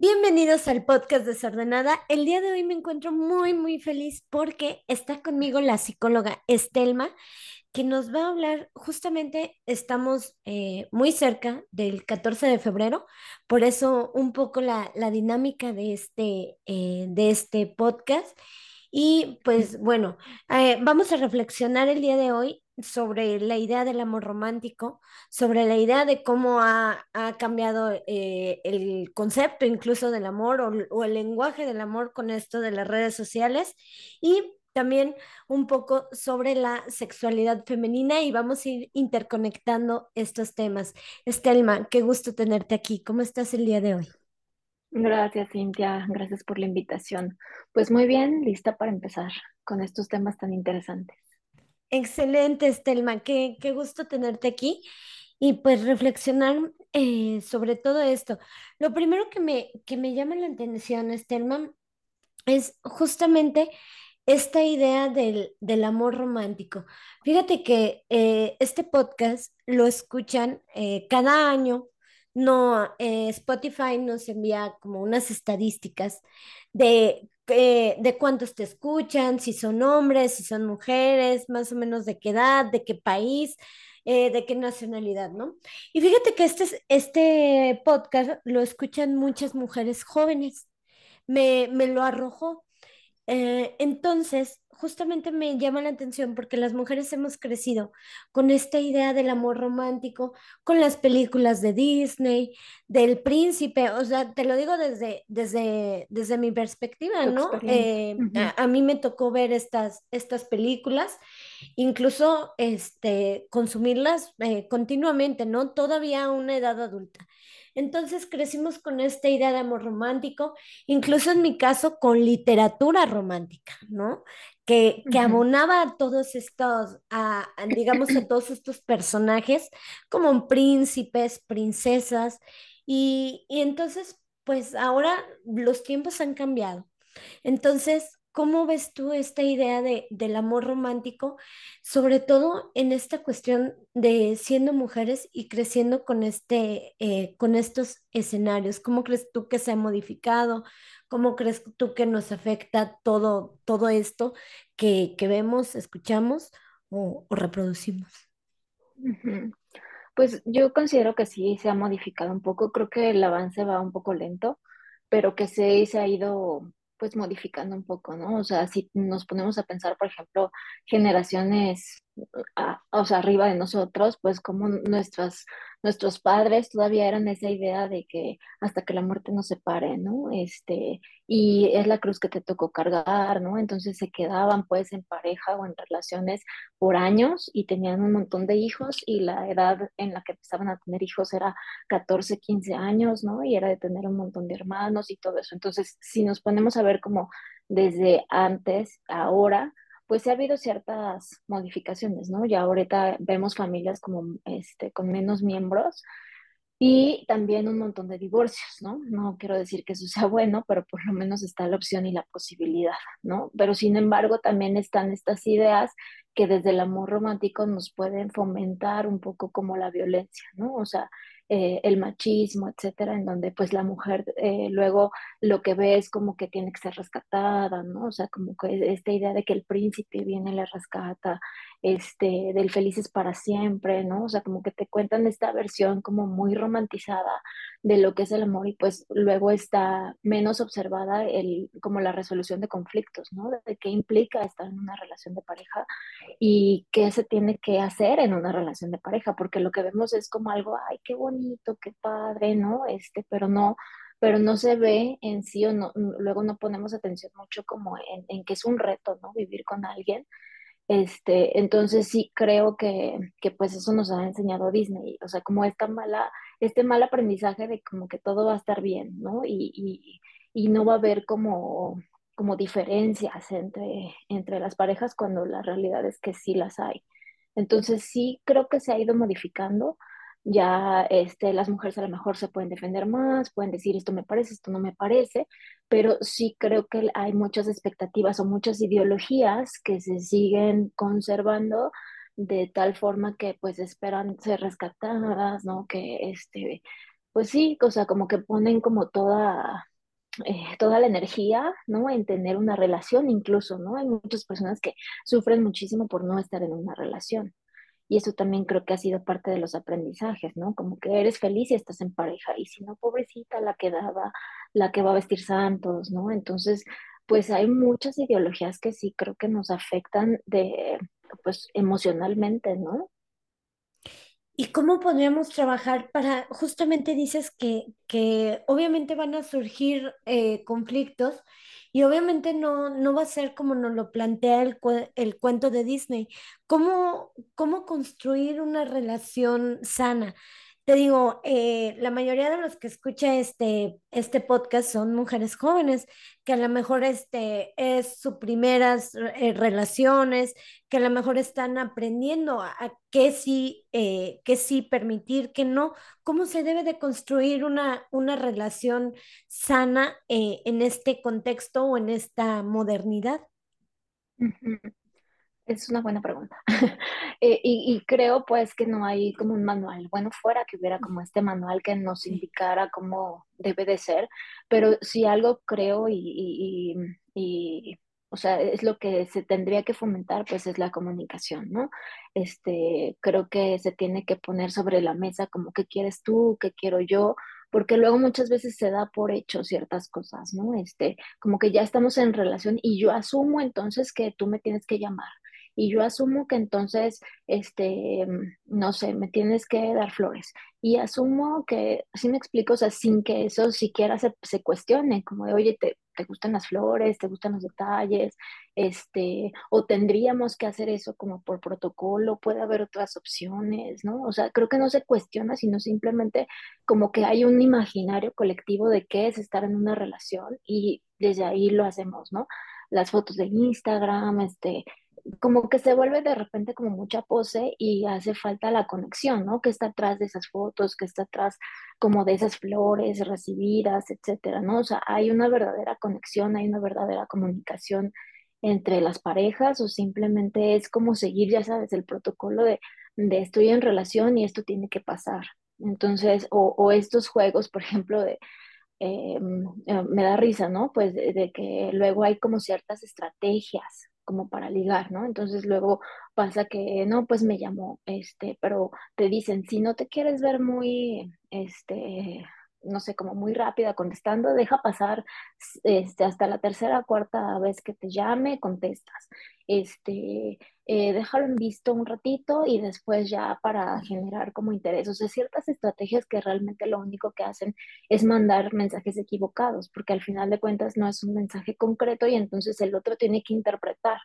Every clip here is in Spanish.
Bienvenidos al podcast Desordenada. El día de hoy me encuentro muy, muy feliz porque está conmigo la psicóloga Estelma, que nos va a hablar, justamente estamos eh, muy cerca del 14 de febrero, por eso un poco la, la dinámica de este, eh, de este podcast. Y pues bueno, eh, vamos a reflexionar el día de hoy sobre la idea del amor romántico, sobre la idea de cómo ha, ha cambiado eh, el concepto incluso del amor o, o el lenguaje del amor con esto de las redes sociales y también un poco sobre la sexualidad femenina y vamos a ir interconectando estos temas. Estelma, qué gusto tenerte aquí. ¿Cómo estás el día de hoy? Gracias, Cintia. Gracias por la invitación. Pues muy bien, lista para empezar con estos temas tan interesantes. Excelente, Estelma, qué, qué gusto tenerte aquí y pues reflexionar eh, sobre todo esto. Lo primero que me, que me llama la atención, Estelma, es justamente esta idea del, del amor romántico. Fíjate que eh, este podcast lo escuchan eh, cada año. No, Spotify nos envía como unas estadísticas de, eh, de cuántos te escuchan, si son hombres, si son mujeres, más o menos de qué edad, de qué país, eh, de qué nacionalidad, ¿no? Y fíjate que este, es- este podcast lo escuchan muchas mujeres jóvenes. Me, me lo arrojó. Eh, entonces, justamente me llama la atención porque las mujeres hemos crecido con esta idea del amor romántico, con las películas de Disney, del príncipe, o sea, te lo digo desde, desde, desde mi perspectiva, ¿no? Eh, a mí me tocó ver estas, estas películas, incluso este, consumirlas eh, continuamente, ¿no? Todavía a una edad adulta. Entonces crecimos con esta idea de amor romántico incluso en mi caso con literatura romántica, ¿no? Que, abonaba a todos estos, a, a, digamos, a todos estos personajes como príncipes, princesas, y, y entonces, pues ahora los tiempos han cambiado. Entonces, ¿cómo ves tú esta idea de, del amor romántico, sobre todo en esta cuestión de siendo mujeres y creciendo con este, eh, con estos escenarios? ¿Cómo crees tú que se ha modificado? ¿Cómo crees tú que nos afecta todo, todo esto que, que vemos, escuchamos o, o reproducimos? Pues yo considero que sí se ha modificado un poco. Creo que el avance va un poco lento, pero que sí se ha ido pues modificando un poco, ¿no? O sea, si nos ponemos a pensar, por ejemplo, generaciones, a- o sea, arriba de nosotros, pues como nuestras, nuestros padres todavía eran esa idea de que hasta que la muerte nos separe, ¿no? Este, y es la cruz que te tocó cargar, ¿no? Entonces se quedaban pues en pareja o en relaciones por años y tenían un montón de hijos y la edad en la que empezaban a tener hijos era 14 15 años, ¿no? Y era de tener un montón de hermanos y todo eso. Entonces, si nos ponemos a ver como desde antes, ahora, pues ha habido ciertas modificaciones, ¿no? Ya ahorita vemos familias como este con menos miembros y también un montón de divorcios, ¿no? No quiero decir que eso sea bueno, pero por lo menos está la opción y la posibilidad, ¿no? Pero sin embargo, también están estas ideas que desde el amor romántico nos pueden fomentar un poco como la violencia, ¿no? O sea, eh, el machismo, etcétera, en donde pues la mujer eh, luego lo que ve es como que tiene que ser rescatada, ¿no? O sea, como que esta idea de que el príncipe viene y le rescata, este, del felices para siempre, ¿no? O sea, como que te cuentan esta versión como muy romantizada de lo que es el amor y pues luego está menos observada el, como la resolución de conflictos, ¿no? De qué implica estar en una relación de pareja y qué se tiene que hacer en una relación de pareja, porque lo que vemos es como algo, ay, qué bonito, qué padre, ¿no? Este, pero no pero no se ve en sí o no, luego no ponemos atención mucho como en, en que es un reto, ¿no? Vivir con alguien este, entonces sí creo que, que pues eso nos ha enseñado Disney, o sea, como esta mala, este mal aprendizaje de como que todo va a estar bien, ¿no? Y, y, y no va a haber como, como diferencias entre, entre las parejas cuando la realidad es que sí las hay. Entonces sí creo que se ha ido modificando. Ya este, las mujeres a lo mejor se pueden defender más, pueden decir esto me parece, esto no me parece, pero sí creo que hay muchas expectativas o muchas ideologías que se siguen conservando de tal forma que pues esperan ser rescatadas, ¿no? Que este, pues sí, o sea, como que ponen como toda, eh, toda la energía, ¿no? En tener una relación incluso, ¿no? Hay muchas personas que sufren muchísimo por no estar en una relación. Y eso también creo que ha sido parte de los aprendizajes, ¿no? Como que eres feliz y estás en pareja, y si no, pobrecita, la que daba, la que va a vestir santos, ¿no? Entonces, pues hay muchas ideologías que sí creo que nos afectan de, pues, emocionalmente, ¿no? ¿Y cómo podríamos trabajar para, justamente dices que, que obviamente van a surgir eh, conflictos y obviamente no, no va a ser como nos lo plantea el, el cuento de Disney. ¿Cómo, cómo construir una relación sana? Te digo, eh, la mayoría de los que escucha este, este podcast son mujeres jóvenes, que a lo mejor este, es sus primeras eh, relaciones, que a lo mejor están aprendiendo a, qué sí, eh, qué sí permitir, qué no, cómo se debe de construir una, una relación sana en este contexto o en esta modernidad. Ujú. Es una buena pregunta. Eh, y, y creo pues que no hay como un manual. Bueno, fuera que hubiera como este manual que nos indicara cómo debe de ser, pero si algo creo y, y, y- y, o sea, es lo que se tendría que fomentar, pues es la comunicación, ¿no? Este, creo que se tiene que poner sobre la mesa como qué quieres tú, qué quiero yo, porque luego muchas veces se da por hecho ciertas cosas, ¿no? Este, como que ya estamos en relación y yo asumo entonces que tú me tienes que llamar y yo asumo que entonces, este, no sé, me tienes que dar flores. Y asumo que, así me explico, o sea, sin que eso siquiera se, se cuestione, como de, oye, ¿te, te gustan las flores? ¿Te gustan los detalles? Este, o tendríamos que hacer eso como por protocolo, puede haber otras opciones, ¿no? O sea, creo que no se cuestiona, sino simplemente como que hay un imaginario colectivo de qué es estar en una relación y desde ahí lo hacemos, ¿no? Las fotos de Instagram, este, como que se vuelve de repente como mucha pose y hace falta la conexión, ¿no? Que está atrás de esas fotos, que está atrás como de esas flores recibidas, etcétera, ¿no? O sea, hay una verdadera conexión, hay una verdadera comunicación entre las parejas o simplemente es como seguir, ya sabes, el protocolo de, de estoy en relación y esto tiene que pasar. Entonces, o, estos juegos, por ejemplo, de eh, eh, me da risa, ¿no? Pues de que luego hay como ciertas estrategias como para ligar, ¿no? Entonces luego pasa que, no, pues me llamó, este, pero te dicen, si no te quieres ver muy, este, no sé, como muy rápida contestando, deja pasar, este, hasta la tercera o cuarta vez que te llame, contestas. Este, eh, déjalo en visto un ratito y después ya para generar como interés. O sea, ciertas estrategias que realmente lo único que hacen es mandar mensajes equivocados, porque al final de cuentas no es un mensaje concreto y entonces el otro tiene que interpretar.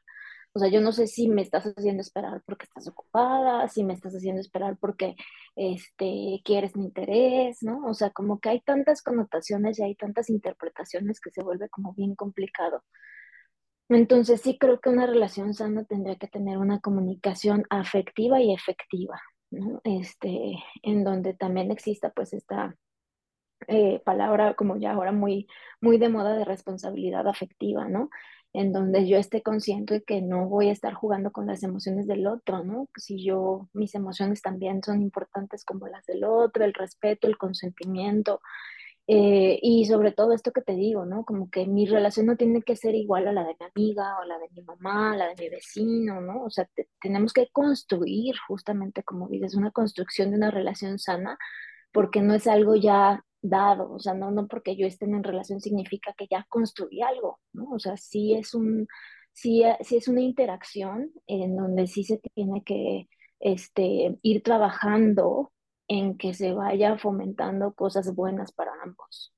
O sea, yo no sé si me estás haciendo esperar porque estás ocupada, si me estás haciendo esperar porque este, quieres mi interés, ¿no? O sea, como que hay tantas connotaciones y hay tantas interpretaciones que se vuelve como bien complicado. Entonces sí creo que una relación sana tendría que tener una comunicación afectiva y efectiva, ¿no? Este, en donde también exista pues esta eh, palabra como ya ahora muy, muy de moda de responsabilidad afectiva, ¿no? En donde yo esté consciente de que no voy a estar jugando con las emociones del otro, ¿no? Si yo, mis emociones también son importantes como las del otro, el respeto, el consentimiento, eh, y sobre todo esto que te digo, ¿no? Como que mi relación no tiene que ser igual a la de mi amiga o la de mi mamá, la de mi vecino, ¿no? O sea, te- tenemos que construir justamente, como dices, una construcción de una relación sana porque no es algo ya dado, o sea, no, no porque yo esté en relación significa que ya construí algo, ¿no? O sea, sí es un, sí, eh, sí es una interacción en donde sí se tiene que este, ir trabajando en que se vaya fomentando cosas buenas para ambos.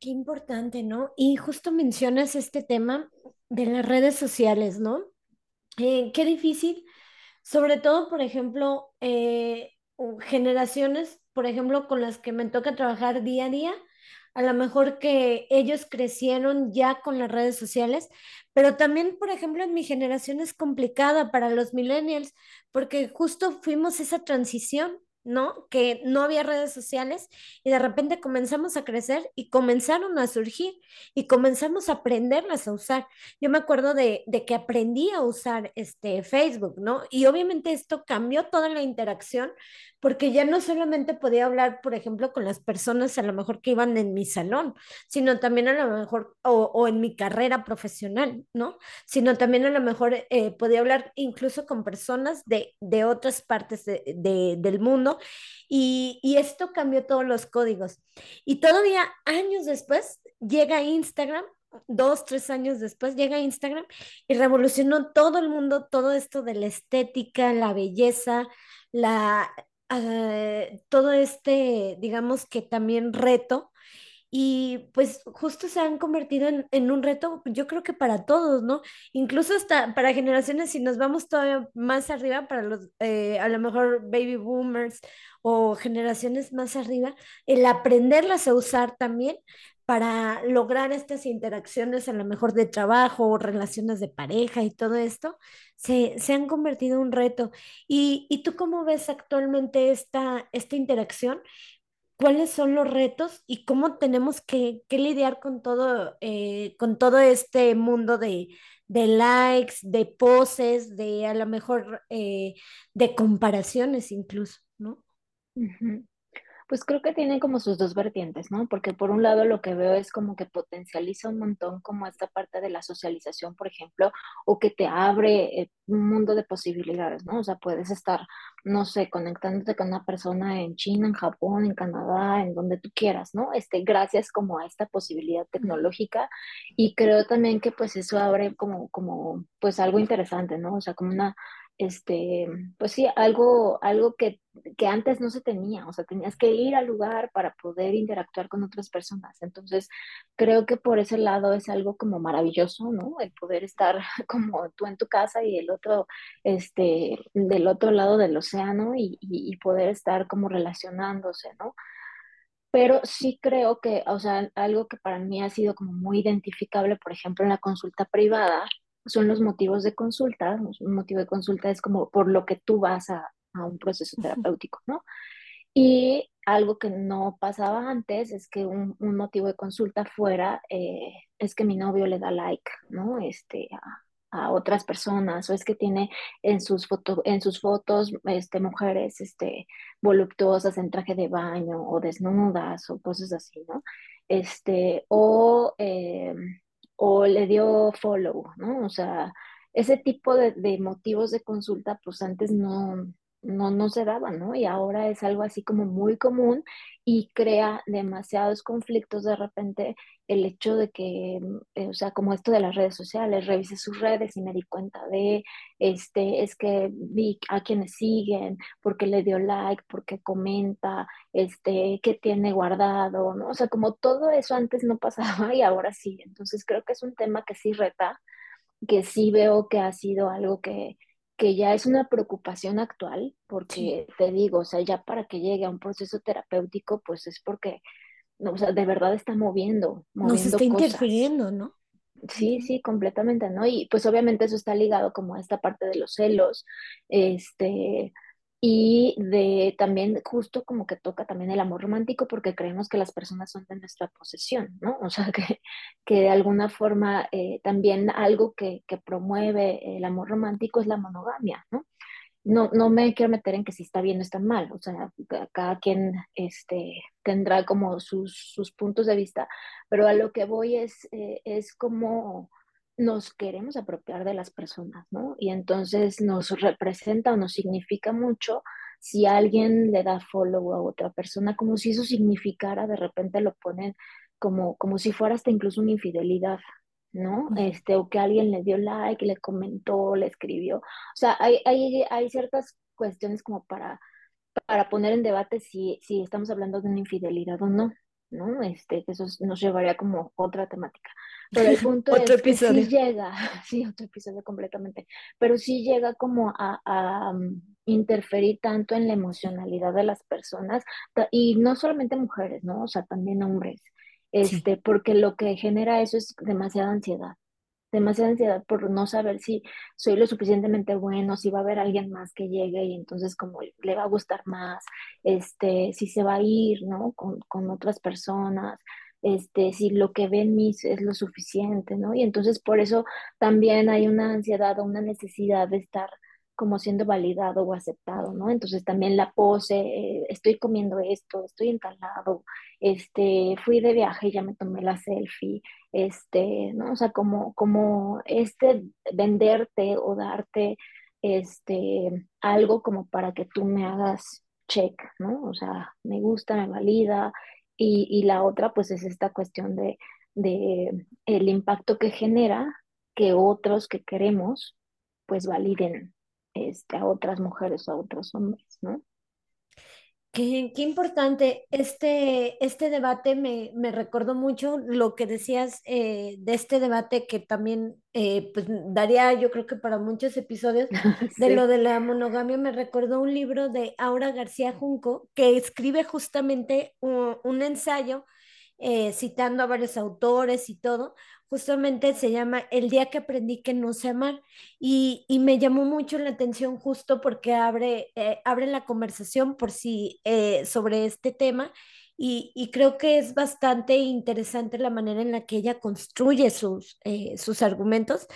Qué importante, ¿no? Y justo mencionas este tema de las redes sociales, ¿no? Eh, qué difícil, sobre todo, por ejemplo, eh, generaciones, por ejemplo, con las que me toca trabajar día a día, a lo mejor que ellos crecieron ya con las redes sociales, pero también, por ejemplo, en mi generación es complicada para los millennials, porque justo fuimos esa transición. ¿no? Que no había redes sociales y de repente comenzamos a crecer y comenzaron a surgir y comenzamos a aprenderlas a usar. Yo me acuerdo de, de que aprendí a usar este Facebook, ¿no? Y obviamente esto cambió toda la interacción, porque ya no solamente podía hablar, por ejemplo, con las personas a lo mejor que iban en mi salón, sino también a lo mejor, o, o en mi carrera profesional, ¿no? Sino también a lo mejor eh, podía hablar incluso con personas de, de otras partes de, de, del mundo y, y esto cambió todos los códigos. Y todavía años después llega Instagram dos, tres años después, llega Instagram y revolucionó todo el mundo, todo esto de la estética, la belleza, la, uh, todo este, digamos que también reto. Y pues justo se han convertido en, en, un reto, yo creo que para todos, ¿no? Incluso hasta para generaciones, si nos vamos todavía más arriba, para los, eh, a lo mejor baby boomers o generaciones más arriba, el aprenderlas a usar también para lograr estas interacciones a lo mejor de trabajo o relaciones de pareja y todo esto, se, se han convertido en un reto. ¿Y, ¿Y, tú cómo ves actualmente esta, esta interacción? ¿Cuáles son los retos y cómo tenemos que, que lidiar con todo, eh, con todo este mundo de, de, likes, de poses, de a lo mejor eh, de comparaciones incluso, ¿no? Pues creo que tiene como sus dos vertientes, ¿no? Porque por un lado lo que veo es como que potencializa un montón como esta parte de la socialización, por ejemplo, o que te abre eh, un mundo de posibilidades, ¿no? O sea, puedes estar, no sé, conectándote con una persona en China, en Japón, en Canadá, en donde tú quieras, ¿no? Este, gracias como a esta posibilidad tecnológica y creo también que pues eso abre como, como, pues algo interesante, ¿no? O sea, como una este, pues sí, algo, algo que, que, antes no se tenía, o sea, tenías que ir al lugar para poder interactuar con otras personas. Entonces, creo que por ese lado es algo como maravilloso, ¿no? El poder estar como tú en tu casa y el otro, este, del otro lado del océano y, y, y poder estar como relacionándose, ¿no? Pero sí creo que, o sea, algo que para mí ha sido como muy identificable, por ejemplo, en la consulta privada, son los motivos de consulta. Un motivo de consulta es como por lo que tú vas a, a un proceso terapéutico, ¿no? Y algo que no pasaba antes es que un, un motivo de consulta fuera, eh, es que mi novio le da like, ¿no? Este, a, a, otras personas, o es que tiene en sus, foto, en sus fotos este, mujeres este, voluptuosas en traje de baño o desnudas o cosas así, ¿no? Este, o... Eh, o le dio follow, ¿no? O sea, ese tipo de, motivos de consulta, pues antes no, no, no se daban, ¿no? Y ahora es algo así como muy común y crea demasiados conflictos de repente el hecho de que, eh, o sea, como esto de las redes sociales, revisé sus redes y me di cuenta de, este, es que vi a quienes siguen, porque le dio like, porque comenta, este, qué tiene guardado, ¿no? O sea, como todo eso antes no pasaba y ahora sí. Entonces creo que es un tema que sí reta, que sí veo que ha sido algo que que ya es una preocupación actual, porque sí. te digo, o sea, ya para que llegue a un proceso terapéutico, pues es porque, no, o sea, de verdad está moviendo, moviendo Nos está cosas. interfiriendo, ¿no? Sí, sí, completamente, ¿no? Y pues obviamente eso está ligado como a esta parte de los celos, este, y de también justo como que toca también el amor romántico porque creemos que las personas son de nuestra posesión, ¿no? O sea, que, que de alguna forma eh, también algo que, que, promueve el amor romántico es la monogamia, ¿no? No, no me quiero meter en que si está bien o está mal, o sea, cada quien este, tendrá como sus, sus puntos de vista, pero a lo que voy es, eh, es como nos queremos apropiar de las personas, ¿no? Y entonces nos representa o nos significa mucho si alguien le da follow a otra persona, como si eso significara, de repente lo ponen como, como si fuera hasta incluso una infidelidad, ¿no? Este, o que alguien le dio like, le comentó, le escribió. O sea, hay, hay, hay ciertas cuestiones como para, para poner en debate si, si estamos hablando de una infidelidad o no, ¿no? Este, eso nos llevaría como otra temática. Pero el punto otro es episodio. que sí llega, sí, otro episodio completamente, pero sí llega como a, a um, interferir tanto en la emocionalidad de las personas, y no solamente mujeres, ¿no? O sea, también hombres, este, sí. porque lo que genera eso es demasiada ansiedad, demasiada ansiedad por no saber si soy lo suficientemente bueno, si va a haber alguien más que llegue y entonces como le va a gustar más, este, si se va a ir, ¿no? Con, con otras personas, este, si lo que ven mis es lo suficiente, ¿no? Y entonces por eso también hay una ansiedad o una necesidad de estar como siendo validado o aceptado, ¿no? Entonces también la pose, eh, estoy comiendo esto, estoy entalado, este, fui de viaje y ya me tomé la selfie, este, ¿no? O sea, como, como este venderte o darte este, algo como para que tú me hagas check, ¿no? O sea, me gusta, me valida. Y, la otra, pues, es esta cuestión de, de el impacto que genera que otros que queremos, pues, validen este, a otras mujeres o a otros hombres, ¿no? Qué, qué importante. Este, este debate me, me recordó mucho lo que decías eh, de este debate que también eh, pues, daría yo creo que para muchos episodios de lo de la monogamia. Me recordó un libro de Aura García Junco que escribe justamente un, un ensayo eh, citando a varios autores y todo. Justamente se llama El día que aprendí que no sé amar. Y, y me llamó mucho la atención justo porque abre, eh, abre la conversación por si eh, sobre este tema y, y creo que es bastante interesante la manera en la que ella construye sus, eh, sus argumentos.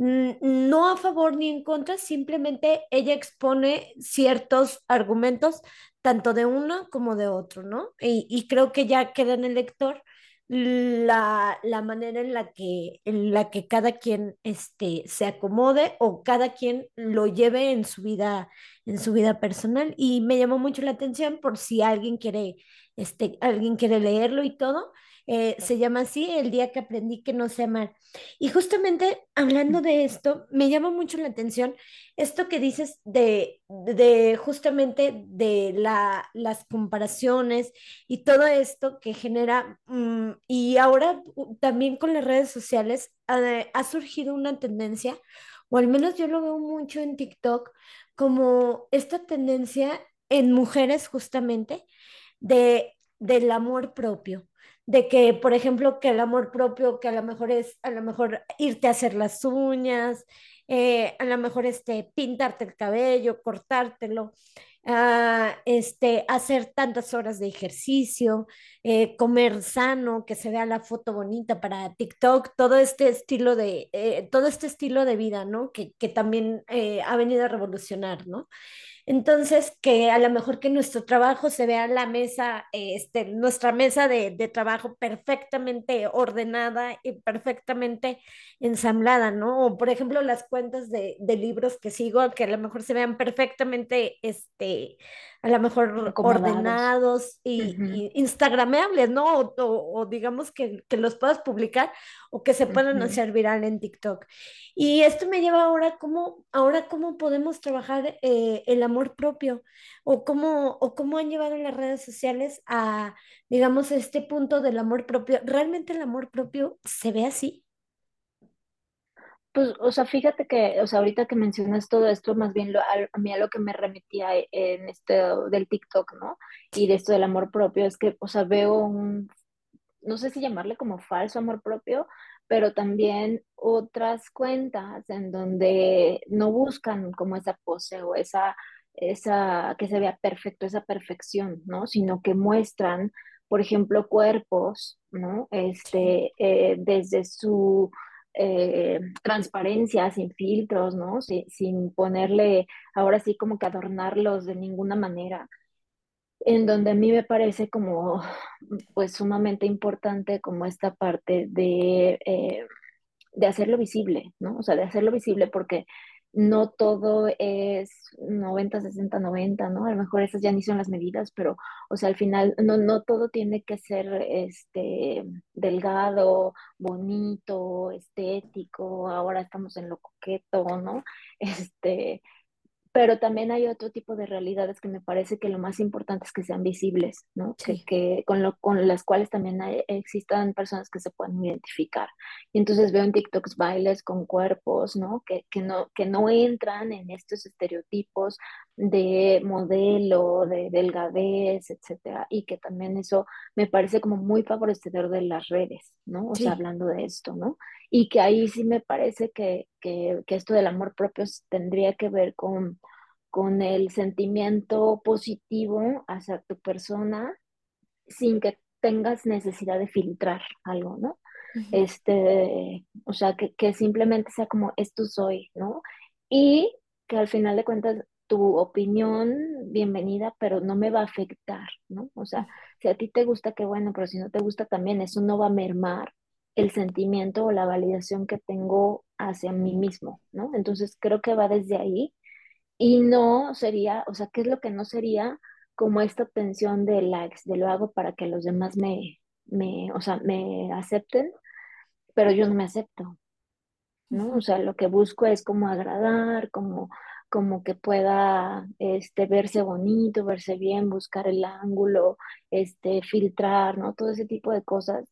No a favor ni en contra, simplemente ella expone ciertos argumentos, tanto de uno como de otro, ¿no? Y, creo que ya queda en el lector la, la manera en la que, en la que cada quien este, se acomode o cada quien lo lleve en su vida, en su vida personal. Y me llamó mucho la atención por si alguien quiere, este, alguien quiere leerlo y todo. Eh, se llama así, El día que aprendí que no sé amar. Y justamente hablando de esto, me llama mucho la atención esto que dices de, de justamente de la, las comparaciones y todo esto que genera, mm, y ahora también con las redes sociales ha, ha surgido una tendencia, o al menos yo lo veo mucho en TikTok, como esta tendencia en mujeres justamente de, del amor propio. De que, por ejemplo, que el amor propio, que a lo mejor es, a lo mejor irte a hacer las uñas, eh, a lo mejor este, pintarte el cabello, cortártelo, este, hacer tantas horas de ejercicio, eh, comer sano, que se vea la foto bonita para TikTok, todo este estilo de, eh, todo este estilo de vida, ¿no? Que, que también eh, ha venido a revolucionar, ¿no? Entonces, que a lo mejor que nuestro trabajo se vea la mesa, este, nuestra mesa de, de trabajo perfectamente ordenada y perfectamente ensamblada, ¿no? O por ejemplo, las cuentas de, de libros que sigo, que a lo mejor se vean perfectamente, este, a lo mejor ordenados y, Ujú, y instagrameables, ¿no? O, o- o digamos que, que los puedas publicar o que se puedan hacer viral en TikTok. Y esto me lleva ahora cómo, ahora cómo podemos trabajar eh, el amor propio o cómo, o cómo han llevado las redes sociales a, digamos, este punto del amor propio. ¿Realmente el amor propio se ve así? Pues, o sea, fíjate que, o sea, ahorita que mencionas todo esto, más bien lo, a, a mí a lo que me remitía e- en este del TikTok, ¿no? Y de esto del amor propio, es que, o sea, veo un, no sé si llamarle como falso amor propio, pero también otras cuentas en donde no buscan como esa pose o esa, esa, que se vea perfecto, esa perfección, ¿no? Sino que muestran, por ejemplo, cuerpos, ¿no? Este, eh, desde su eh, transparencia, sin filtros, ¿no? Sin, sin ponerle, ahora sí como que adornarlos de ninguna manera en donde a mí me parece como pues sumamente importante como esta parte de, eh, de hacerlo visible, ¿no? O sea, de hacerlo visible porque no todo es 90 60 90 ¿no? A lo mejor esas ya ni son las medidas, pero, o sea, al final no, no todo tiene que ser este, delgado, bonito, estético, ahora estamos en lo coqueto, ¿no? Este, pero también hay otro tipo de realidades que me parece que lo más importante es que sean visibles, ¿no? Que, sí, que con, lo, con las cuales también hay- existan personas que se puedan identificar. Y entonces veo en TikToks bailes con cuerpos, ¿no? Que, que no, que no entran en estos estereotipos de modelo, de delgadez, etcétera. Y que también eso me parece como muy favorecedor de las redes, ¿no? O sea, sí, hablando de esto, ¿no? Y que ahí sí me parece que, que, que esto del amor propio tendría que ver con con el sentimiento positivo hacia tu persona sin que tengas necesidad de filtrar algo, ¿no? Este, o sea, que, que simplemente sea como esto soy, ¿no? Y que al final de cuentas tu opinión, bienvenida, pero no me va a afectar, ¿no? O sea, si a ti te gusta, qué bueno, pero si no te gusta también, eso no va a mermar el sentimiento o la validación que tengo hacia mí mismo, ¿no? Entonces creo que va desde ahí y no sería, o sea, ¿qué es lo que no sería como esta obtención de likes, de lo hago para que los demás me, me, o sea, me acepten, pero yo no me acepto, ¿no? O sea, lo que busco es como agradar, como, como que pueda este, verse bonito, verse bien, buscar el ángulo, este, filtrar, ¿no? Todo ese tipo de cosas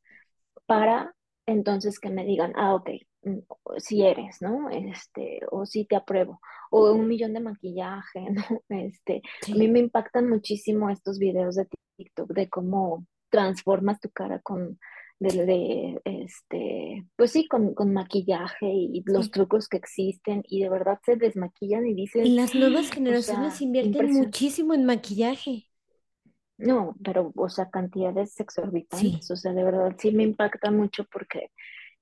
para entonces que me digan, ah, ok, mm, si eres, ¿no? Este, o si te apruebo, o un millón de maquillaje, ¿no? Este, a mí me impactan muchísimo estos videos de TikTok de cómo transformas tu cara con, de, este, pues sí, con, con maquillaje y los trucos que existen y de verdad se desmaquillan y dicen... Y las nuevas generaciones invierten muchísimo en maquillaje. No, pero, o sea, cantidades exorbitantes, o sea, de verdad sí me impacta mucho porque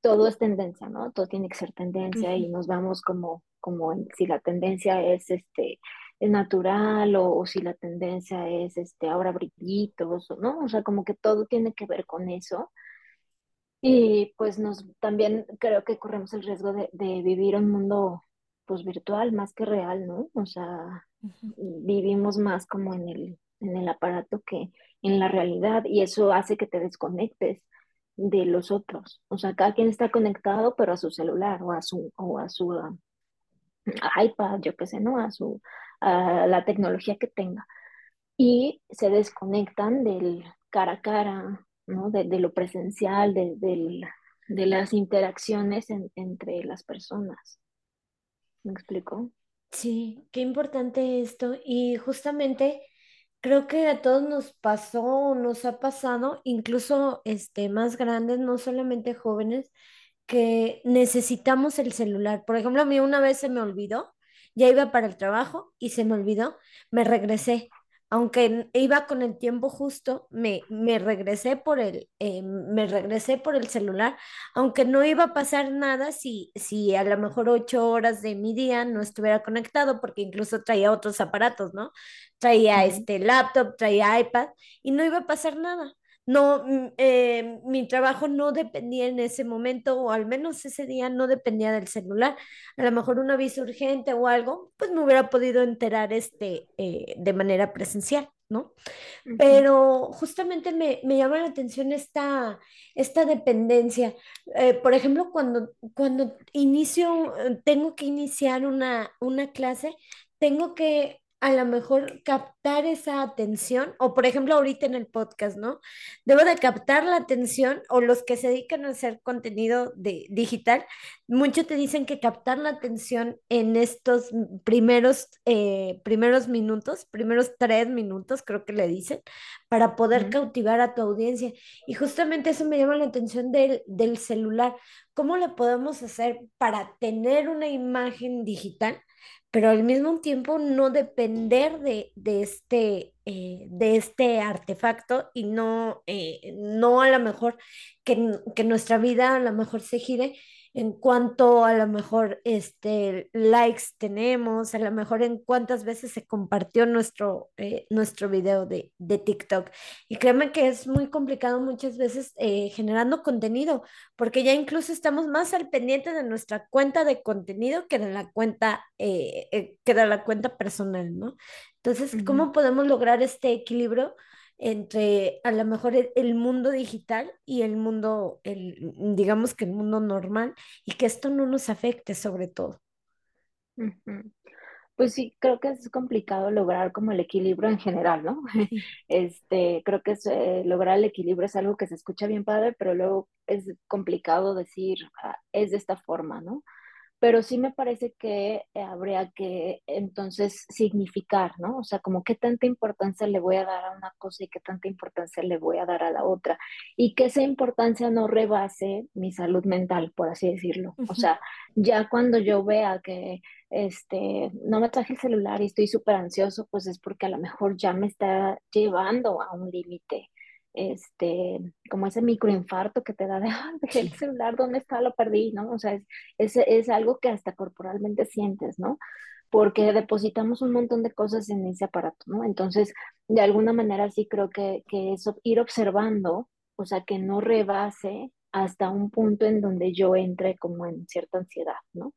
todo es tendencia, ¿no? Todo tiene que ser tendencia y nos vamos como, como en, si la tendencia es este natural o, si la tendencia es este ahora brillitos, ¿no? O sea, como que todo tiene que ver con eso. Y pues nos también creo que corremos el riesgo de, vivir un mundo pues virtual más que real, ¿no? O sea, vivimos más como en el, en el aparato que en la realidad y eso hace que te desconectes de los otros. O sea, cada quien está conectado, pero a su celular o a su, o a su ah, iPad, yo qué sé, ¿no? A su, a la tecnología que tenga. Y se desconectan del cara a cara, ¿no? De, lo presencial, de, de las interacciones entre las personas. ¿Me explico? Sí, qué importante esto. Y justamente creo que a todos nos pasó, nos ha pasado, incluso este, más grandes, no solamente jóvenes, que necesitamos el celular. Por ejemplo, a mí una vez se me olvidó, ya iba para el trabajo y se me olvidó, me regresé aunque iba con el tiempo justo, me, me regresé por el, eh, me regresé por el celular, aunque no iba a pasar nada si, si a lo mejor ocho horas de mi día no estuviera conectado, porque incluso traía otros aparatos, ¿no? Traía este laptop, traía iPad y no iba a pasar nada no, mm, eh, mi trabajo no dependía en ese momento, o al menos ese día no dependía del celular. A lo mejor un aviso urgente o algo, pues me hubiera podido enterar este, eh, de manera presencial, ¿no? Pero justamente me, llama la atención esta, esta dependencia. Eh, por ejemplo, cuando, cuando inicio, tengo que iniciar una, una clase, tengo que a lo mejor captar esa atención, o por ejemplo ahorita en el podcast, ¿no? Debo de captar la atención, o los que se dedican a hacer contenido de, digital, muchos te dicen que captar la atención en estos primeros, eh, primeros minutos, primeros tres minutos, creo que le dicen, para poder cautivar a tu audiencia. Y justamente eso me llama la atención del, del celular. ¿Cómo le podemos hacer para tener una imagen digital? Pero al mismo tiempo no depender de, este, eh, de este artefacto y no, eh, no a lo mejor que, que nuestra vida a lo mejor se gire en cuánto a lo mejor este, likes tenemos, a lo mejor en cuántas veces se compartió nuestro, eh, nuestro video de, de, TikTok. Y créeme que es muy complicado muchas veces eh, generando contenido, porque ya incluso estamos más al pendiente de nuestra cuenta de contenido que de la cuenta, eh, que de la cuenta personal, ¿no? Entonces, ¿cómo podemos lograr este equilibrio? Entre a lo mejor el, mundo digital y el mundo, el, digamos que el mundo normal, y que esto no nos afecte sobre todo. Pues sí, creo que es complicado lograr como el equilibrio en general, ¿no? Este, creo que eh, lograr el equilibrio es algo que se escucha bien padre, pero luego es complicado decir, ah, es de esta forma, ¿no? Pero sí me parece que eh, habría que entonces significar, ¿no? O sea, como qué tanta importancia le voy a dar a una cosa y qué tanta importancia le voy a dar a la otra, y que esa importancia no rebase mi salud mental, por así decirlo. O sea, ya cuando yo vea que este, no me traje el celular y estoy súper ansioso, pues es porque a lo mejor ya me está llevando a un límite este, como ese microinfarto que te da de, ah, dejé el celular, ¿dónde está? Lo perdí, ¿no? O sea, es, es, es, algo que hasta corporalmente sientes, ¿no? porque depositamos un montón de cosas en ese aparato, ¿no? Entonces, de alguna manera sí creo que, que eso, ir observando, o sea, que no rebase hasta un punto en donde yo entre como en cierta ansiedad, ¿no?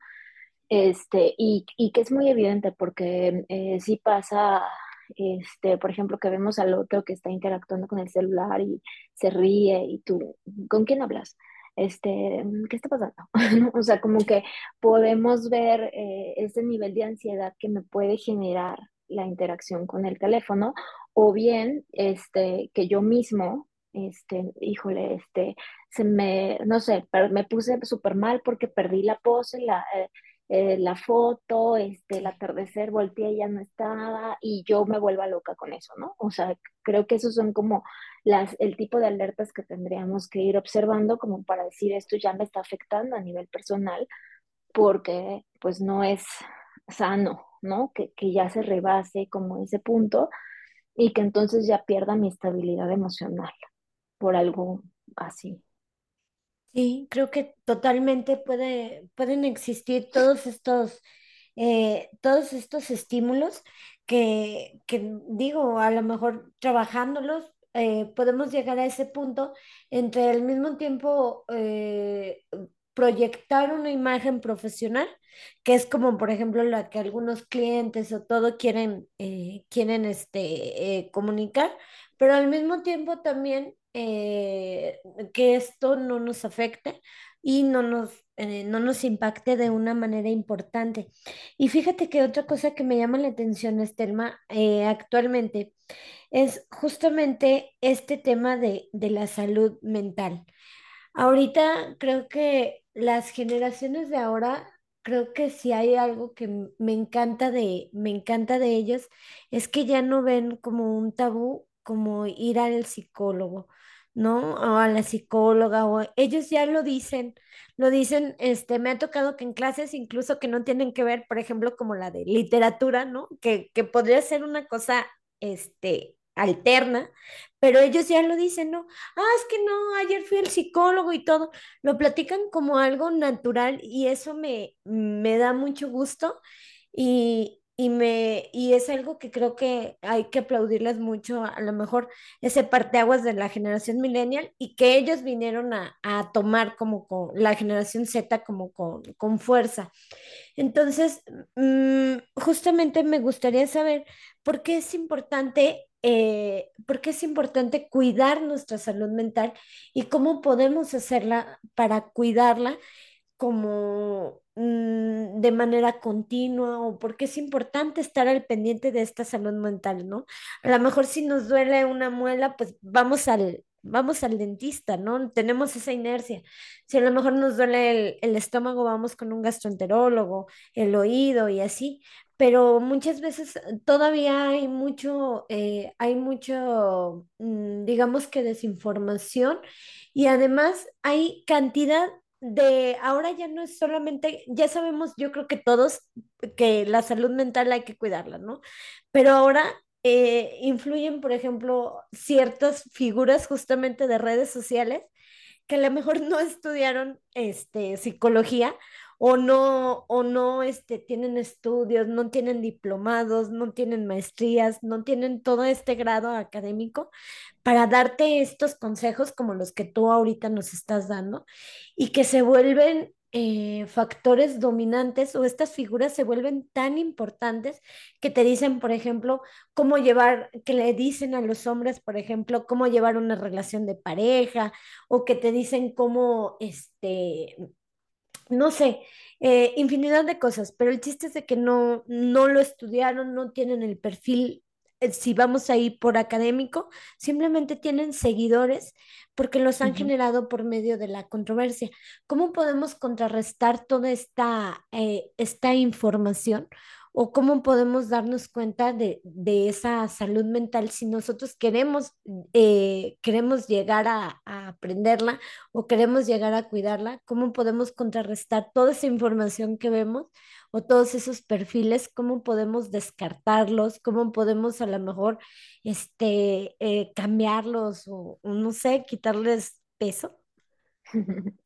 Este, y, y que es muy evidente porque eh, sí pasa, este, por ejemplo, que vemos al otro que está interactuando con el celular y se ríe y tú, ¿con quién hablas? Este, ¿qué está pasando? O sea, como que podemos ver eh, ese nivel de ansiedad que me puede generar la interacción con el teléfono o bien, este, que yo mismo, este, híjole, este, se me, no sé, me puse súper mal porque perdí la pose, la, eh, eh, la foto, este, el atardecer, volteé y ya no estaba, y yo me vuelva loca con eso, ¿no? O sea, creo que esos son como las, el tipo de alertas que tendríamos que ir observando como para decir esto ya me está afectando a nivel personal, porque pues no es sano, ¿no? Que, que ya se rebase como ese punto y que entonces ya pierda mi estabilidad emocional por algo así. Sí, creo que totalmente puede, pueden existir todos estos, eh, todos estos estímulos que, que digo, a lo mejor trabajándolos eh, podemos llegar a ese punto entre al mismo tiempo eh, proyectar una imagen profesional, que es como por ejemplo la que algunos clientes o todo quieren, quieren este, comunicar, pero al mismo tiempo también eh, que esto no nos afecte y no nos, eh, no nos impacte de una manera importante. Y fíjate que otra cosa que me llama la atención, Estelma, eh, actualmente es justamente este tema de, de la salud mental. Ahorita creo que las generaciones de ahora creo que si hay algo que me encanta de, me encanta de ellos, es que ya no ven como un tabú como ir al psicólogo, ¿no? O a la psicóloga, o ellos ya lo dicen, lo dicen, este, me ha tocado que en clases incluso que no tienen que ver, por ejemplo, como la de literatura, ¿no? Que, que podría ser una cosa, este, alterna, pero ellos ya lo dicen, ¿no? Ah, es que no, ayer fui al psicólogo y todo, lo platican como algo natural y eso me, me da mucho gusto y, y, me, y es algo que creo que hay que aplaudirles mucho, a lo mejor ese parteaguas de la generación millennial y que ellos vinieron a, a tomar como con la generación Z como con, con fuerza. Entonces, mm, justamente me gustaría saber por qué es importante, eh, por qué es importante cuidar nuestra salud mental y cómo podemos hacerla para cuidarla como mm, de manera continua o porque es importante estar al pendiente de esta salud mental, ¿no? A lo mejor si nos duele una muela, pues vamos al, vamos al dentista, ¿no? Tenemos esa inercia. Si a lo mejor nos duele el, el estómago, vamos con un gastroenterólogo, el oído y así. Pero muchas veces eh, todavía hay mucho, eh, hay mucho, mm, digamos que desinformación y además hay cantidad de ahora ya no es solamente, ya sabemos, yo creo que todos que la salud mental hay que cuidarla, ¿no? Pero ahora eh, influyen, por ejemplo, ciertas figuras justamente de redes sociales que a lo mejor no estudiaron este, psicología o no, o no este, tienen estudios, no tienen diplomados, no tienen maestrías, no tienen todo este grado académico para darte estos consejos como los que tú ahorita nos estás dando y que se vuelven eh, factores dominantes o estas figuras se vuelven tan importantes que te dicen, por ejemplo, cómo llevar, que le dicen a los hombres, por ejemplo, cómo llevar una relación de pareja o que te dicen cómo, este, no sé, eh, infinidad de cosas, pero el chiste es de que no, no lo estudiaron, no tienen el perfil, eh, si vamos ahí por académico, simplemente tienen seguidores porque los han generado por medio de la controversia. ¿Cómo podemos contrarrestar toda esta, eh, esta información? ¿O cómo podemos darnos cuenta de, de esa salud mental si nosotros queremos, eh, queremos llegar a, aprenderla? o queremos llegar a cuidarla, ¿cómo podemos contrarrestar toda esa información que vemos o todos esos perfiles? ¿Cómo podemos descartarlos? ¿Cómo podemos a lo mejor este, eh, cambiarlos o no sé, quitarles peso?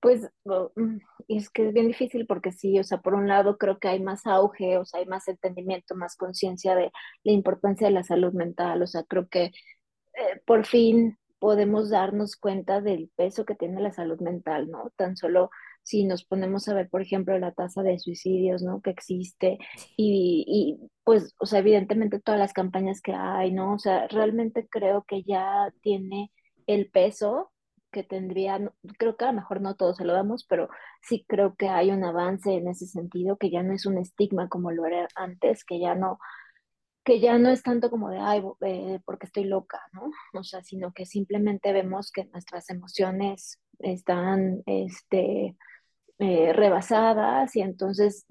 Pues mm, es que es bien difícil porque sí, o sea, por un lado creo que hay más auge, o sea, hay más entendimiento, más conciencia de la importancia de la salud mental, o sea, creo que eh, por fin podemos darnos cuenta del peso que tiene la salud mental, ¿no? Tan solo si nos ponemos a ver, por ejemplo, la tasa de suicidios, ¿no? Que existe y, y pues, o sea, evidentemente todas las campañas que hay, ¿no? O sea, realmente creo que ya tiene el peso que tendría, no- creo que a lo mejor no todos se lo damos, pero sí creo que hay un avance en ese sentido, que ya no es un estigma como lo era antes, que ya no que ya no es tanto como de, ay, eh, porque estoy loca, ¿no? O sea, sino que simplemente vemos que nuestras emociones están, este, eh, rebasadas y entonces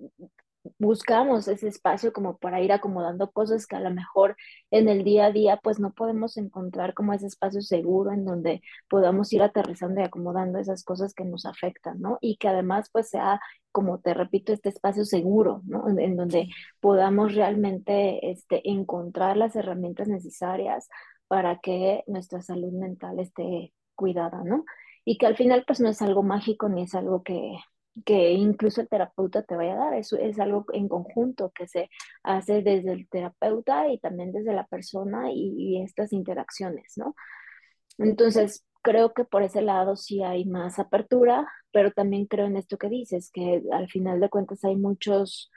buscamos ese espacio como para ir acomodando cosas que a lo mejor en el día a día pues no podemos encontrar como ese espacio seguro en donde podamos ir aterrizando y acomodando esas cosas que nos afectan, ¿no? Y que además pues sea, como te repito, este espacio seguro, ¿no? En, en donde podamos realmente este, encontrar las herramientas necesarias para que nuestra salud mental esté cuidada, ¿no? Y que al final pues no es algo mágico ni es algo que que incluso el terapeuta te vaya a dar. Eso es algo en conjunto que se hace desde el terapeuta y también desde la persona y, estas interacciones, ¿no? Entonces, creo que por ese lado sí hay más apertura, pero también creo en esto que dices, que al final de cuentas hay muchos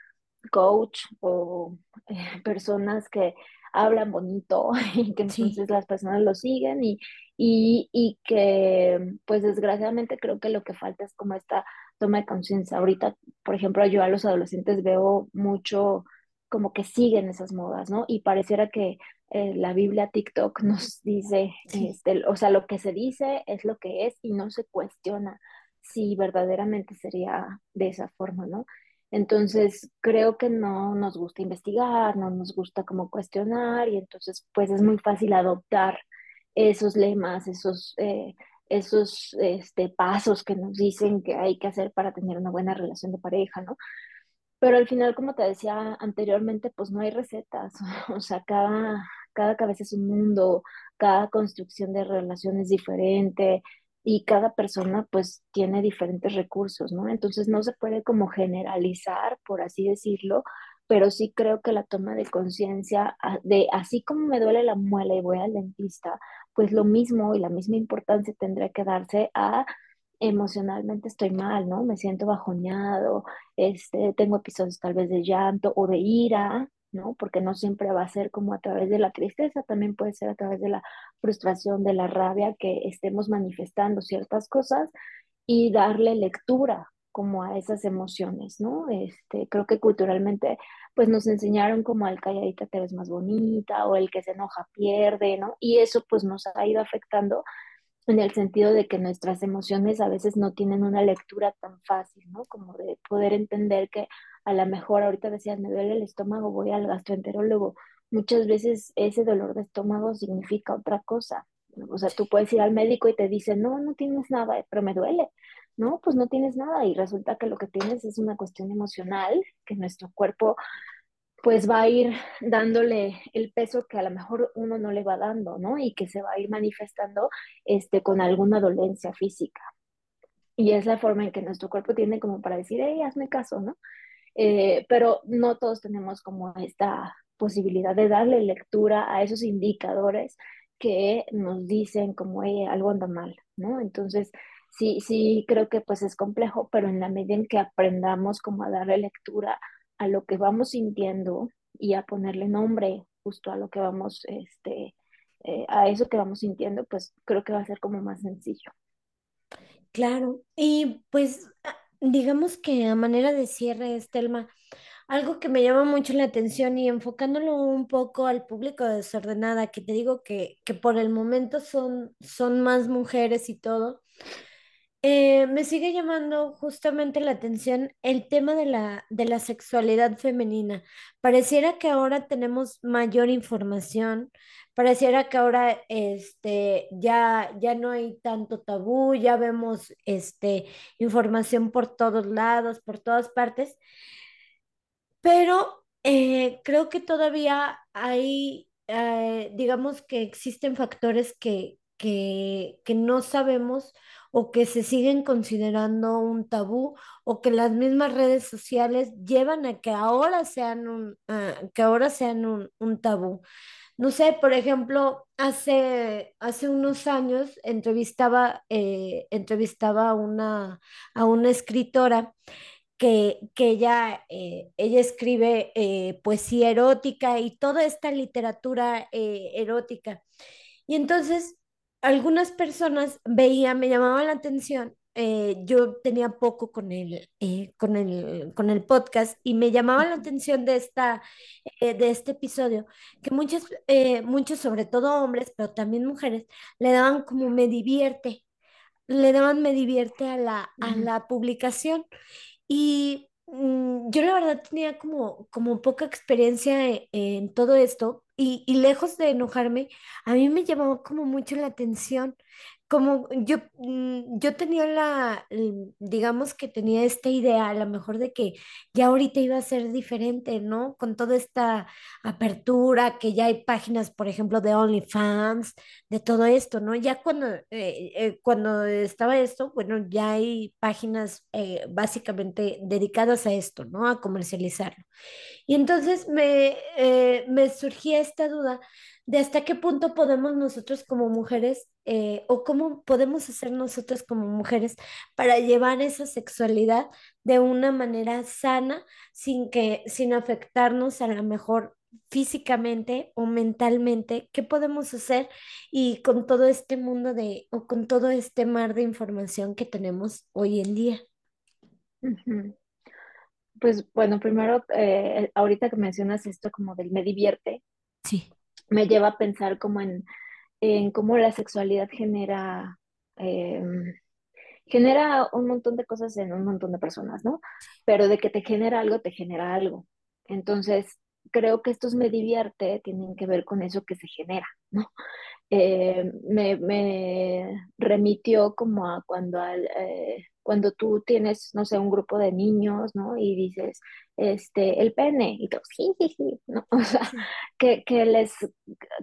coach o eh, personas que hablan bonito y que sí, entonces las personas lo siguen y, y, y que pues desgraciadamente creo que lo que falta es como esta toma de conciencia. Ahorita, por ejemplo, yo a los adolescentes veo mucho como que siguen esas modas, ¿no? Y pareciera que eh, la Biblia TikTok nos dice, sí. este, o sea, lo que se dice es lo que es y no se cuestiona si verdaderamente sería de esa forma, ¿no? Entonces, creo que no nos gusta investigar, no nos gusta como cuestionar y entonces, pues es muy fácil adoptar esos lemas, esos, eh, esos este, pasos que nos dicen que hay que hacer para tener una buena relación de pareja, ¿no? Pero al final, como te decía anteriormente, pues no hay recetas, o sea, cada, cada cabeza es un mundo, cada construcción de relación es diferente y cada persona pues tiene diferentes recursos, ¿no? Entonces no se puede como generalizar, por así decirlo, pero sí creo que la toma de conciencia a- de así como me duele la muela y voy al dentista, pues lo mismo y la misma importancia tendría que darse a emocionalmente estoy mal, ¿no? Me siento bajoneado, este, tengo episodios tal vez de llanto o de ira, ¿no? Porque no siempre va a ser como a través de la tristeza, también puede ser a través de la frustración, de la rabia, que estemos manifestando ciertas cosas y darle lectura como a esas emociones, ¿no? Este, creo que culturalmente pues nos enseñaron como al calladita te ves más bonita o el que se enoja pierde, ¿no? Y eso pues nos ha ido afectando en el sentido de que nuestras emociones a veces no tienen una lectura tan fácil, ¿no? Como de poder entender que a lo mejor ahorita decías, me duele el estómago, voy al gastroenterólogo. Muchas veces ese dolor de estómago significa otra cosa. O sea, tú puedes ir al médico y te dice, no, no tienes nada, pero me duele. No, pues no tienes nada y resulta que lo que tienes es una cuestión emocional, que nuestro cuerpo pues va a ir dándole el peso que a lo mejor uno no le va dando, ¿no? Y que se va a ir manifestando este, con alguna dolencia física. Y es la forma en que nuestro cuerpo tiene como para decir, hey, hazme caso, ¿no? Eh, pero no todos tenemos como esta posibilidad de darle lectura a esos indicadores que nos dicen como, hey, algo anda mal, ¿no? Entonces, sí, sí, creo que pues es complejo, pero en la medida en que aprendamos como a darle lectura a lo que vamos sintiendo y a ponerle nombre justo a lo que vamos, este, eh, a eso que vamos sintiendo, pues creo que va a ser como más sencillo. Claro, y pues a- digamos que a manera de cierre, Estelma, algo que me llama mucho la atención y enfocándolo un poco al público desordenada, que te digo que, que por el momento son, son más mujeres y todo, eh, me sigue llamando justamente la atención el tema de la, de la sexualidad femenina. Pareciera que ahora tenemos mayor información, pareciera que ahora este, ya, ya no hay tanto tabú, ya vemos este, información por todos lados, por todas partes, pero eh, creo que todavía hay, eh, digamos que existen factores que que, que no sabemos o que se siguen considerando un tabú o que las mismas redes sociales llevan a que ahora sean un, a que ahora sean un, un tabú. No sé, por ejemplo, hace, hace unos años entrevistaba, eh, entrevistaba a una, a una escritora que, que ella, eh, ella escribe eh, poesía erótica y toda esta literatura erótica. Y entonces algunas personas veían, me llamaban la atención. eh, yo tenía poco con el, eh, con el, con el podcast y me llamaba la atención de, esta, eh, de este episodio que muchos, eh, muchos, sobre todo hombres, pero también mujeres, le daban como me divierte, le daban me divierte a la, a la publicación. Y mm, yo la verdad tenía como, como poca experiencia en, todo esto y, lejos de enojarme, a mí me llamaba como mucho la atención. Como yo, mm, yo tenía la, digamos que tenía esta idea a lo mejor de que ya ahorita iba a ser diferente, ¿no? Con toda esta apertura, que ya hay páginas, por ejemplo, de OnlyFans, de todo esto, ¿no? Ya cuando, eh, eh, cuando estaba esto, bueno, ya hay páginas eh, básicamente dedicadas a esto, ¿no? A comercializarlo. Y entonces me, eh, me surgía esta duda de hasta qué punto podemos nosotros como mujeres eh, o cómo podemos hacer nosotros como mujeres para llevar esa sexualidad de una manera sana sin que, sin afectarnos a lo mejor físicamente o mentalmente, ¿qué podemos hacer? Y con todo este mundo de, o con todo este mar de información que tenemos hoy en día. ujú. Pues bueno, primero, eh, ahorita que mencionas esto como del me divierte, Sí. me lleva a pensar como en, en cómo la sexualidad genera, eh, genera un montón de cosas en un montón de personas, ¿no? Pero de que te genera algo, te genera algo. Entonces, creo que estos me divierte tienen que ver con eso que se genera, ¿no? eh, me, me remitió como a cuando, al, eh, cuando tú tienes, no sé, un grupo de niños, ¿no? Y dices, este, el pene, y todos, sí, ¿no? O sea, que, que les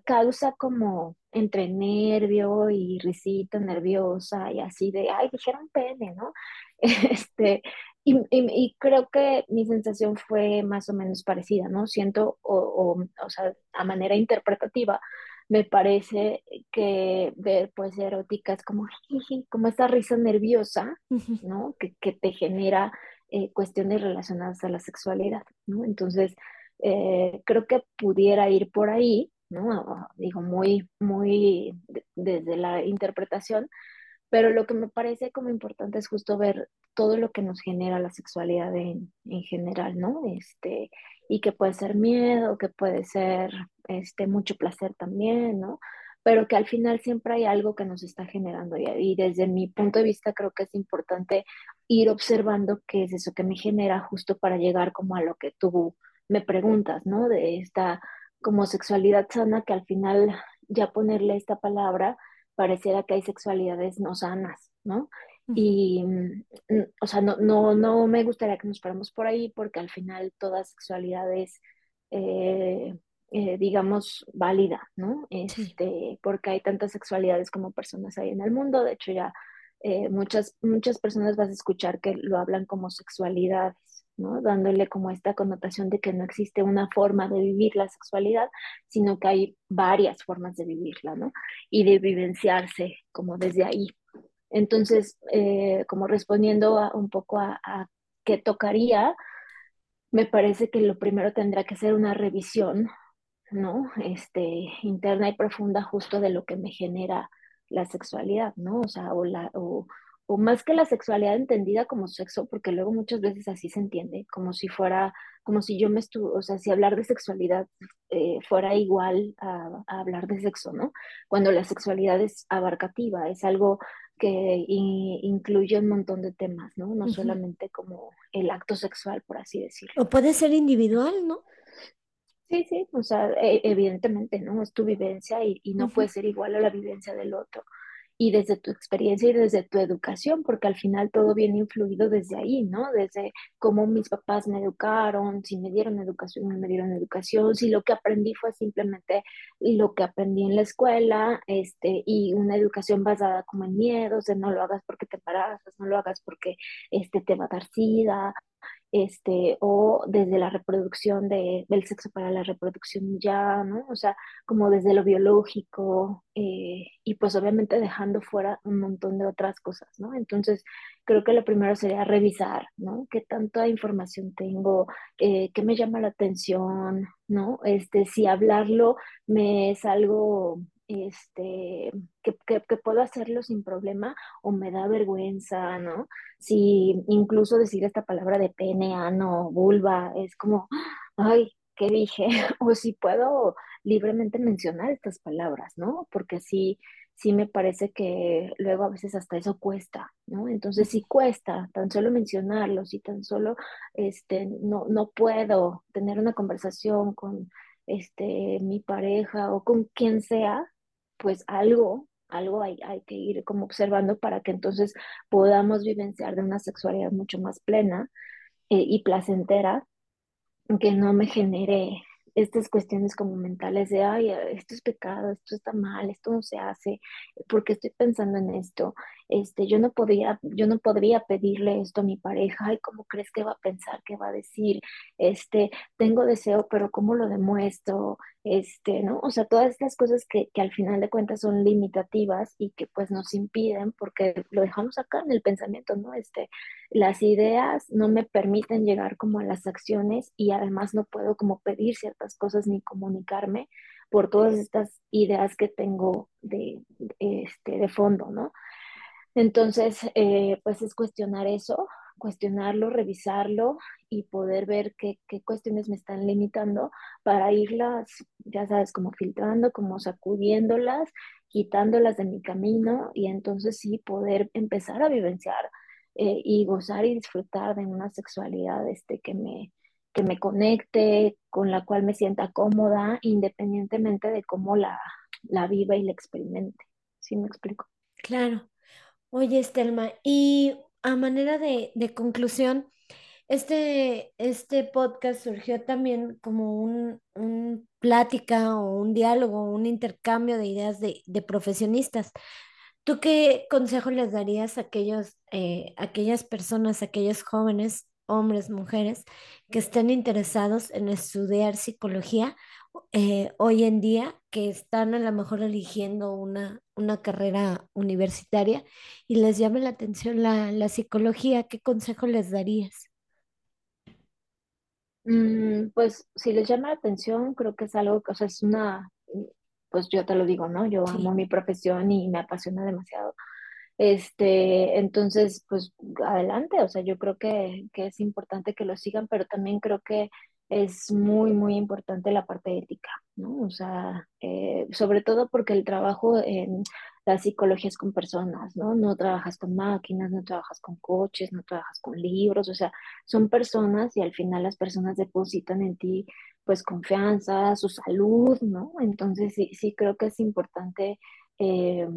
causa como entre nervio y risita nerviosa y así de, ay, dijeron pene, ¿no? Este, y, y, y creo que mi sensación fue más o menos parecida, ¿no? Siento, o, o, o sea, a manera interpretativa, me parece que ver pues eróticas como, como esta risa nerviosa. ¿no? Que, que te genera eh, cuestiones relacionadas a la sexualidad, ¿no? Entonces, eh, creo que pudiera ir por ahí, ¿no? Digo, muy, muy de- desde la interpretación, pero lo que me parece como importante es justo ver todo lo que nos genera la sexualidad en, en general, ¿no? Este, y que puede ser miedo, que puede ser este, mucho placer también, ¿no? Pero que al final siempre hay algo que nos está generando. Y, desde mi punto de vista creo que es importante ir observando qué es eso que me genera justo para llegar como a lo que tú me preguntas, ¿no? De esta como sexualidad sana que al final ya ponerle esta palabra pareciera que hay sexualidades no sanas, ¿no? Y, mm, o sea, no, no, no me gustaría que nos paramos por ahí porque al final toda sexualidad es, eh, eh, digamos, válida, ¿no? Sí. Este, porque hay tantas sexualidades como personas hay en el mundo. De hecho, ya eh, muchas, muchas personas vas a escuchar que lo hablan como sexualidades, Dándole como esta connotación de que no existe una forma de vivir la sexualidad, sino que hay varias formas de vivirla, ¿no? Y de vivenciarse como desde ahí. Entonces, eh, como respondiendo a, un poco a, a qué tocaría, me parece que lo primero tendrá que ser una revisión, ¿no? Este, interna y profunda justo de lo que me genera la sexualidad, ¿no? O sea, o, la, o, o más que la sexualidad entendida como sexo, porque luego muchas veces así se entiende, como si fuera, como si yo me estuve, o sea, si hablar de sexualidad eh, fuera igual a, a hablar de sexo, ¿no? Cuando la sexualidad es abarcativa, es algo que incluye un montón de temas, ¿no? No solamente como el acto sexual, por así decirlo. O puede ser individual, ¿no? Sí, sí, o sea, e- evidentemente, ¿no? Es tu vivencia y, y no puede ser igual a la vivencia del otro. Y desde tu experiencia y desde tu educación, porque al final todo viene influido desde ahí, ¿no? Desde cómo mis papás me educaron, si me dieron educación, no me dieron educación, si lo que aprendí fue simplemente lo que aprendí en la escuela, este, y una educación basada como en miedos, de no lo hagas porque te embarazas, no lo hagas porque este, te va a dar sida, este, o desde la reproducción de, del sexo para la reproducción ya, ¿no? O sea, como desde lo biológico, eh, y pues obviamente dejando fuera un montón de otras cosas, ¿no? Entonces, creo que lo primero sería revisar, ¿no? ¿Qué tanta información tengo? Eh, ¿Qué me llama la atención? ¿No? Este, si hablarlo me es algo este, que, que, puedo hacerlo sin problema o me da vergüenza, ¿no? Si incluso decir esta palabra de pene, ano, vulva, es como, ay, ¿qué dije? o si puedo libremente mencionar estas palabras, ¿no? Porque sí, sí me parece que luego a veces hasta eso cuesta, ¿no? Entonces sí cuesta tan solo mencionarlo, si tan solo este, no, no puedo tener una conversación con este, mi pareja o con quien sea, pues algo, algo hay, hay que ir como observando para que entonces podamos vivenciar de una sexualidad mucho más plena eh, y placentera, que no me genere estas cuestiones como mentales de, ay, esto es pecado, esto está mal, esto no se hace, porque estoy pensando en esto, este, yo no podría, yo no podría pedirle esto a mi pareja, ay, ¿cómo crees que va a pensar, qué va a decir? Este, tengo deseo, pero ¿cómo lo demuestro? Este, ¿no? O sea, todas estas cosas que, que al final de cuentas son limitativas y que pues nos impiden porque lo dejamos acá en el pensamiento, ¿no? Este, las ideas no me permiten llegar como a las acciones y además no puedo como pedir ciertas cosas ni comunicarme por todas estas ideas que tengo de, este, de fondo, ¿no? Entonces, eh, pues es cuestionar eso, cuestionarlo, revisarlo y poder ver qué, qué, cuestiones me están limitando para irlas, ya sabes, como filtrando, como sacudiéndolas, quitándolas de mi camino y entonces sí poder empezar a vivenciar eh, y gozar y disfrutar de una sexualidad este, que, me, que me conecte, con la cual me sienta cómoda, independientemente de cómo la, la viva y la experimente. ¿Sí me explico? Claro. Oye, Estelma, y a manera de, de conclusión, este, este podcast surgió también como un, un plática o un diálogo, un intercambio de ideas de, de profesionistas. ¿Tú qué consejo les darías a aquellos, eh, aquellas personas, aquellos jóvenes, hombres, mujeres, que estén interesados en estudiar psicología eh, hoy en día, que están a lo mejor eligiendo una, una carrera universitaria y les llame la atención la, la psicología, ¿qué consejo les darías? Mm, pues si les llama la atención, creo que es algo que, o sea, es una, pues yo te lo digo, ¿no? Yo amo mi profesión y me apasiona demasiado. Este, entonces, pues adelante, o sea, yo creo que, que es importante que lo sigan, pero también creo que es muy, muy importante la parte ética, ¿no? O sea, eh, sobre todo porque el trabajo en la psicología es con personas, ¿no? No trabajas con máquinas, no trabajas con coches, no trabajas con libros, o sea, son personas y al final las personas depositan en ti, pues, confianza, su salud, ¿no? Entonces, sí, sí creo que es importante. eh,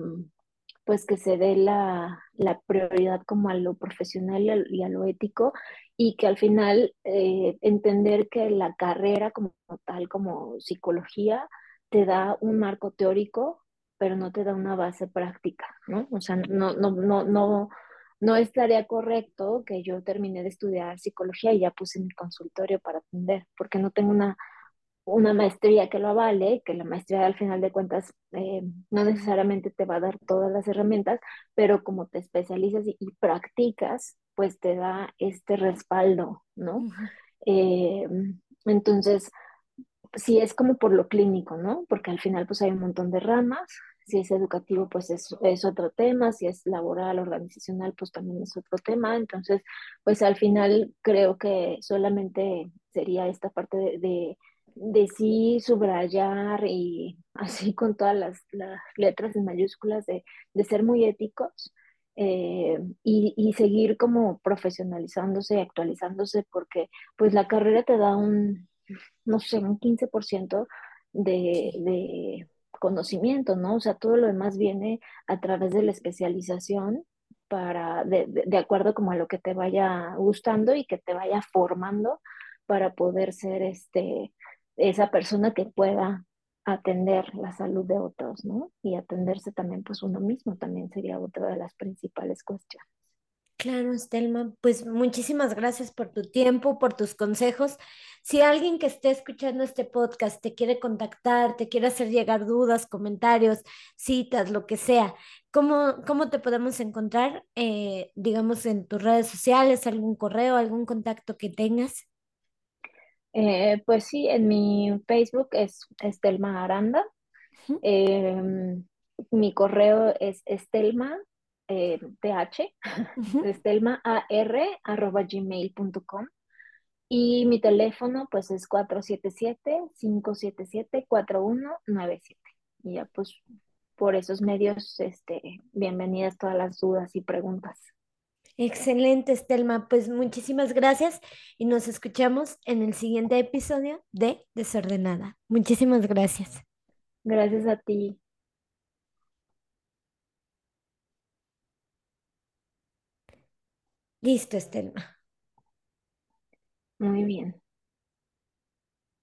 pues que se dé la, la prioridad como a lo profesional y a, y a lo ético y que al final eh, entender que la carrera como tal, como psicología, te da un marco teórico, pero no te da una base práctica, ¿no? O sea, no, no, no, no, no estaría correcto que yo terminé de estudiar psicología y ya puse mi consultorio para atender, porque no tengo una una maestría que lo avale, que la maestría al final de cuentas eh, no necesariamente te va a dar todas las herramientas, pero como te especializas y, y practicas, pues te da este respaldo, ¿no? Eh, entonces, sí es como por lo clínico, ¿no? Porque al final pues hay un montón de ramas. Si es educativo, pues es, es otro tema. Si es laboral, organizacional, pues también es otro tema. Entonces, pues al final creo que solamente sería esta parte de, de, de sí subrayar y así con todas las, las letras en mayúsculas de, de ser muy éticos eh, y, y seguir como profesionalizándose y actualizándose porque pues la carrera te da un, no sé, un 15% de, de conocimiento, ¿no? O sea, todo lo demás viene a través de la especialización para, de, de, acuerdo como a lo que te vaya gustando y que te vaya formando para poder ser este, esa persona que pueda atender la salud de otros, ¿no? Y atenderse también pues uno mismo también sería otra de las principales cuestiones. Claro, Estelma, pues muchísimas gracias por tu tiempo, por tus consejos. Si alguien que esté escuchando este podcast te quiere contactar, te quiere hacer llegar dudas, comentarios, citas, lo que sea, ¿cómo, cómo te podemos encontrar, eh, digamos, en tus redes sociales, algún correo, algún contacto que tengas? Eh, pues sí, en mi Facebook es Estelma Aranda. Eh, mi correo es estelma, eh, th, estelma arroba gmail.com. Y mi teléfono pues es cuatro siete siete, cinco siete siete, cuatro uno nueve siete Y ya pues por esos medios, este, bienvenidas todas las dudas y preguntas. Excelente, Estelma. Pues muchísimas gracias y nos escuchamos en el siguiente episodio de Desordenada. Muchísimas gracias. Gracias a ti. Listo, Estelma. Muy bien.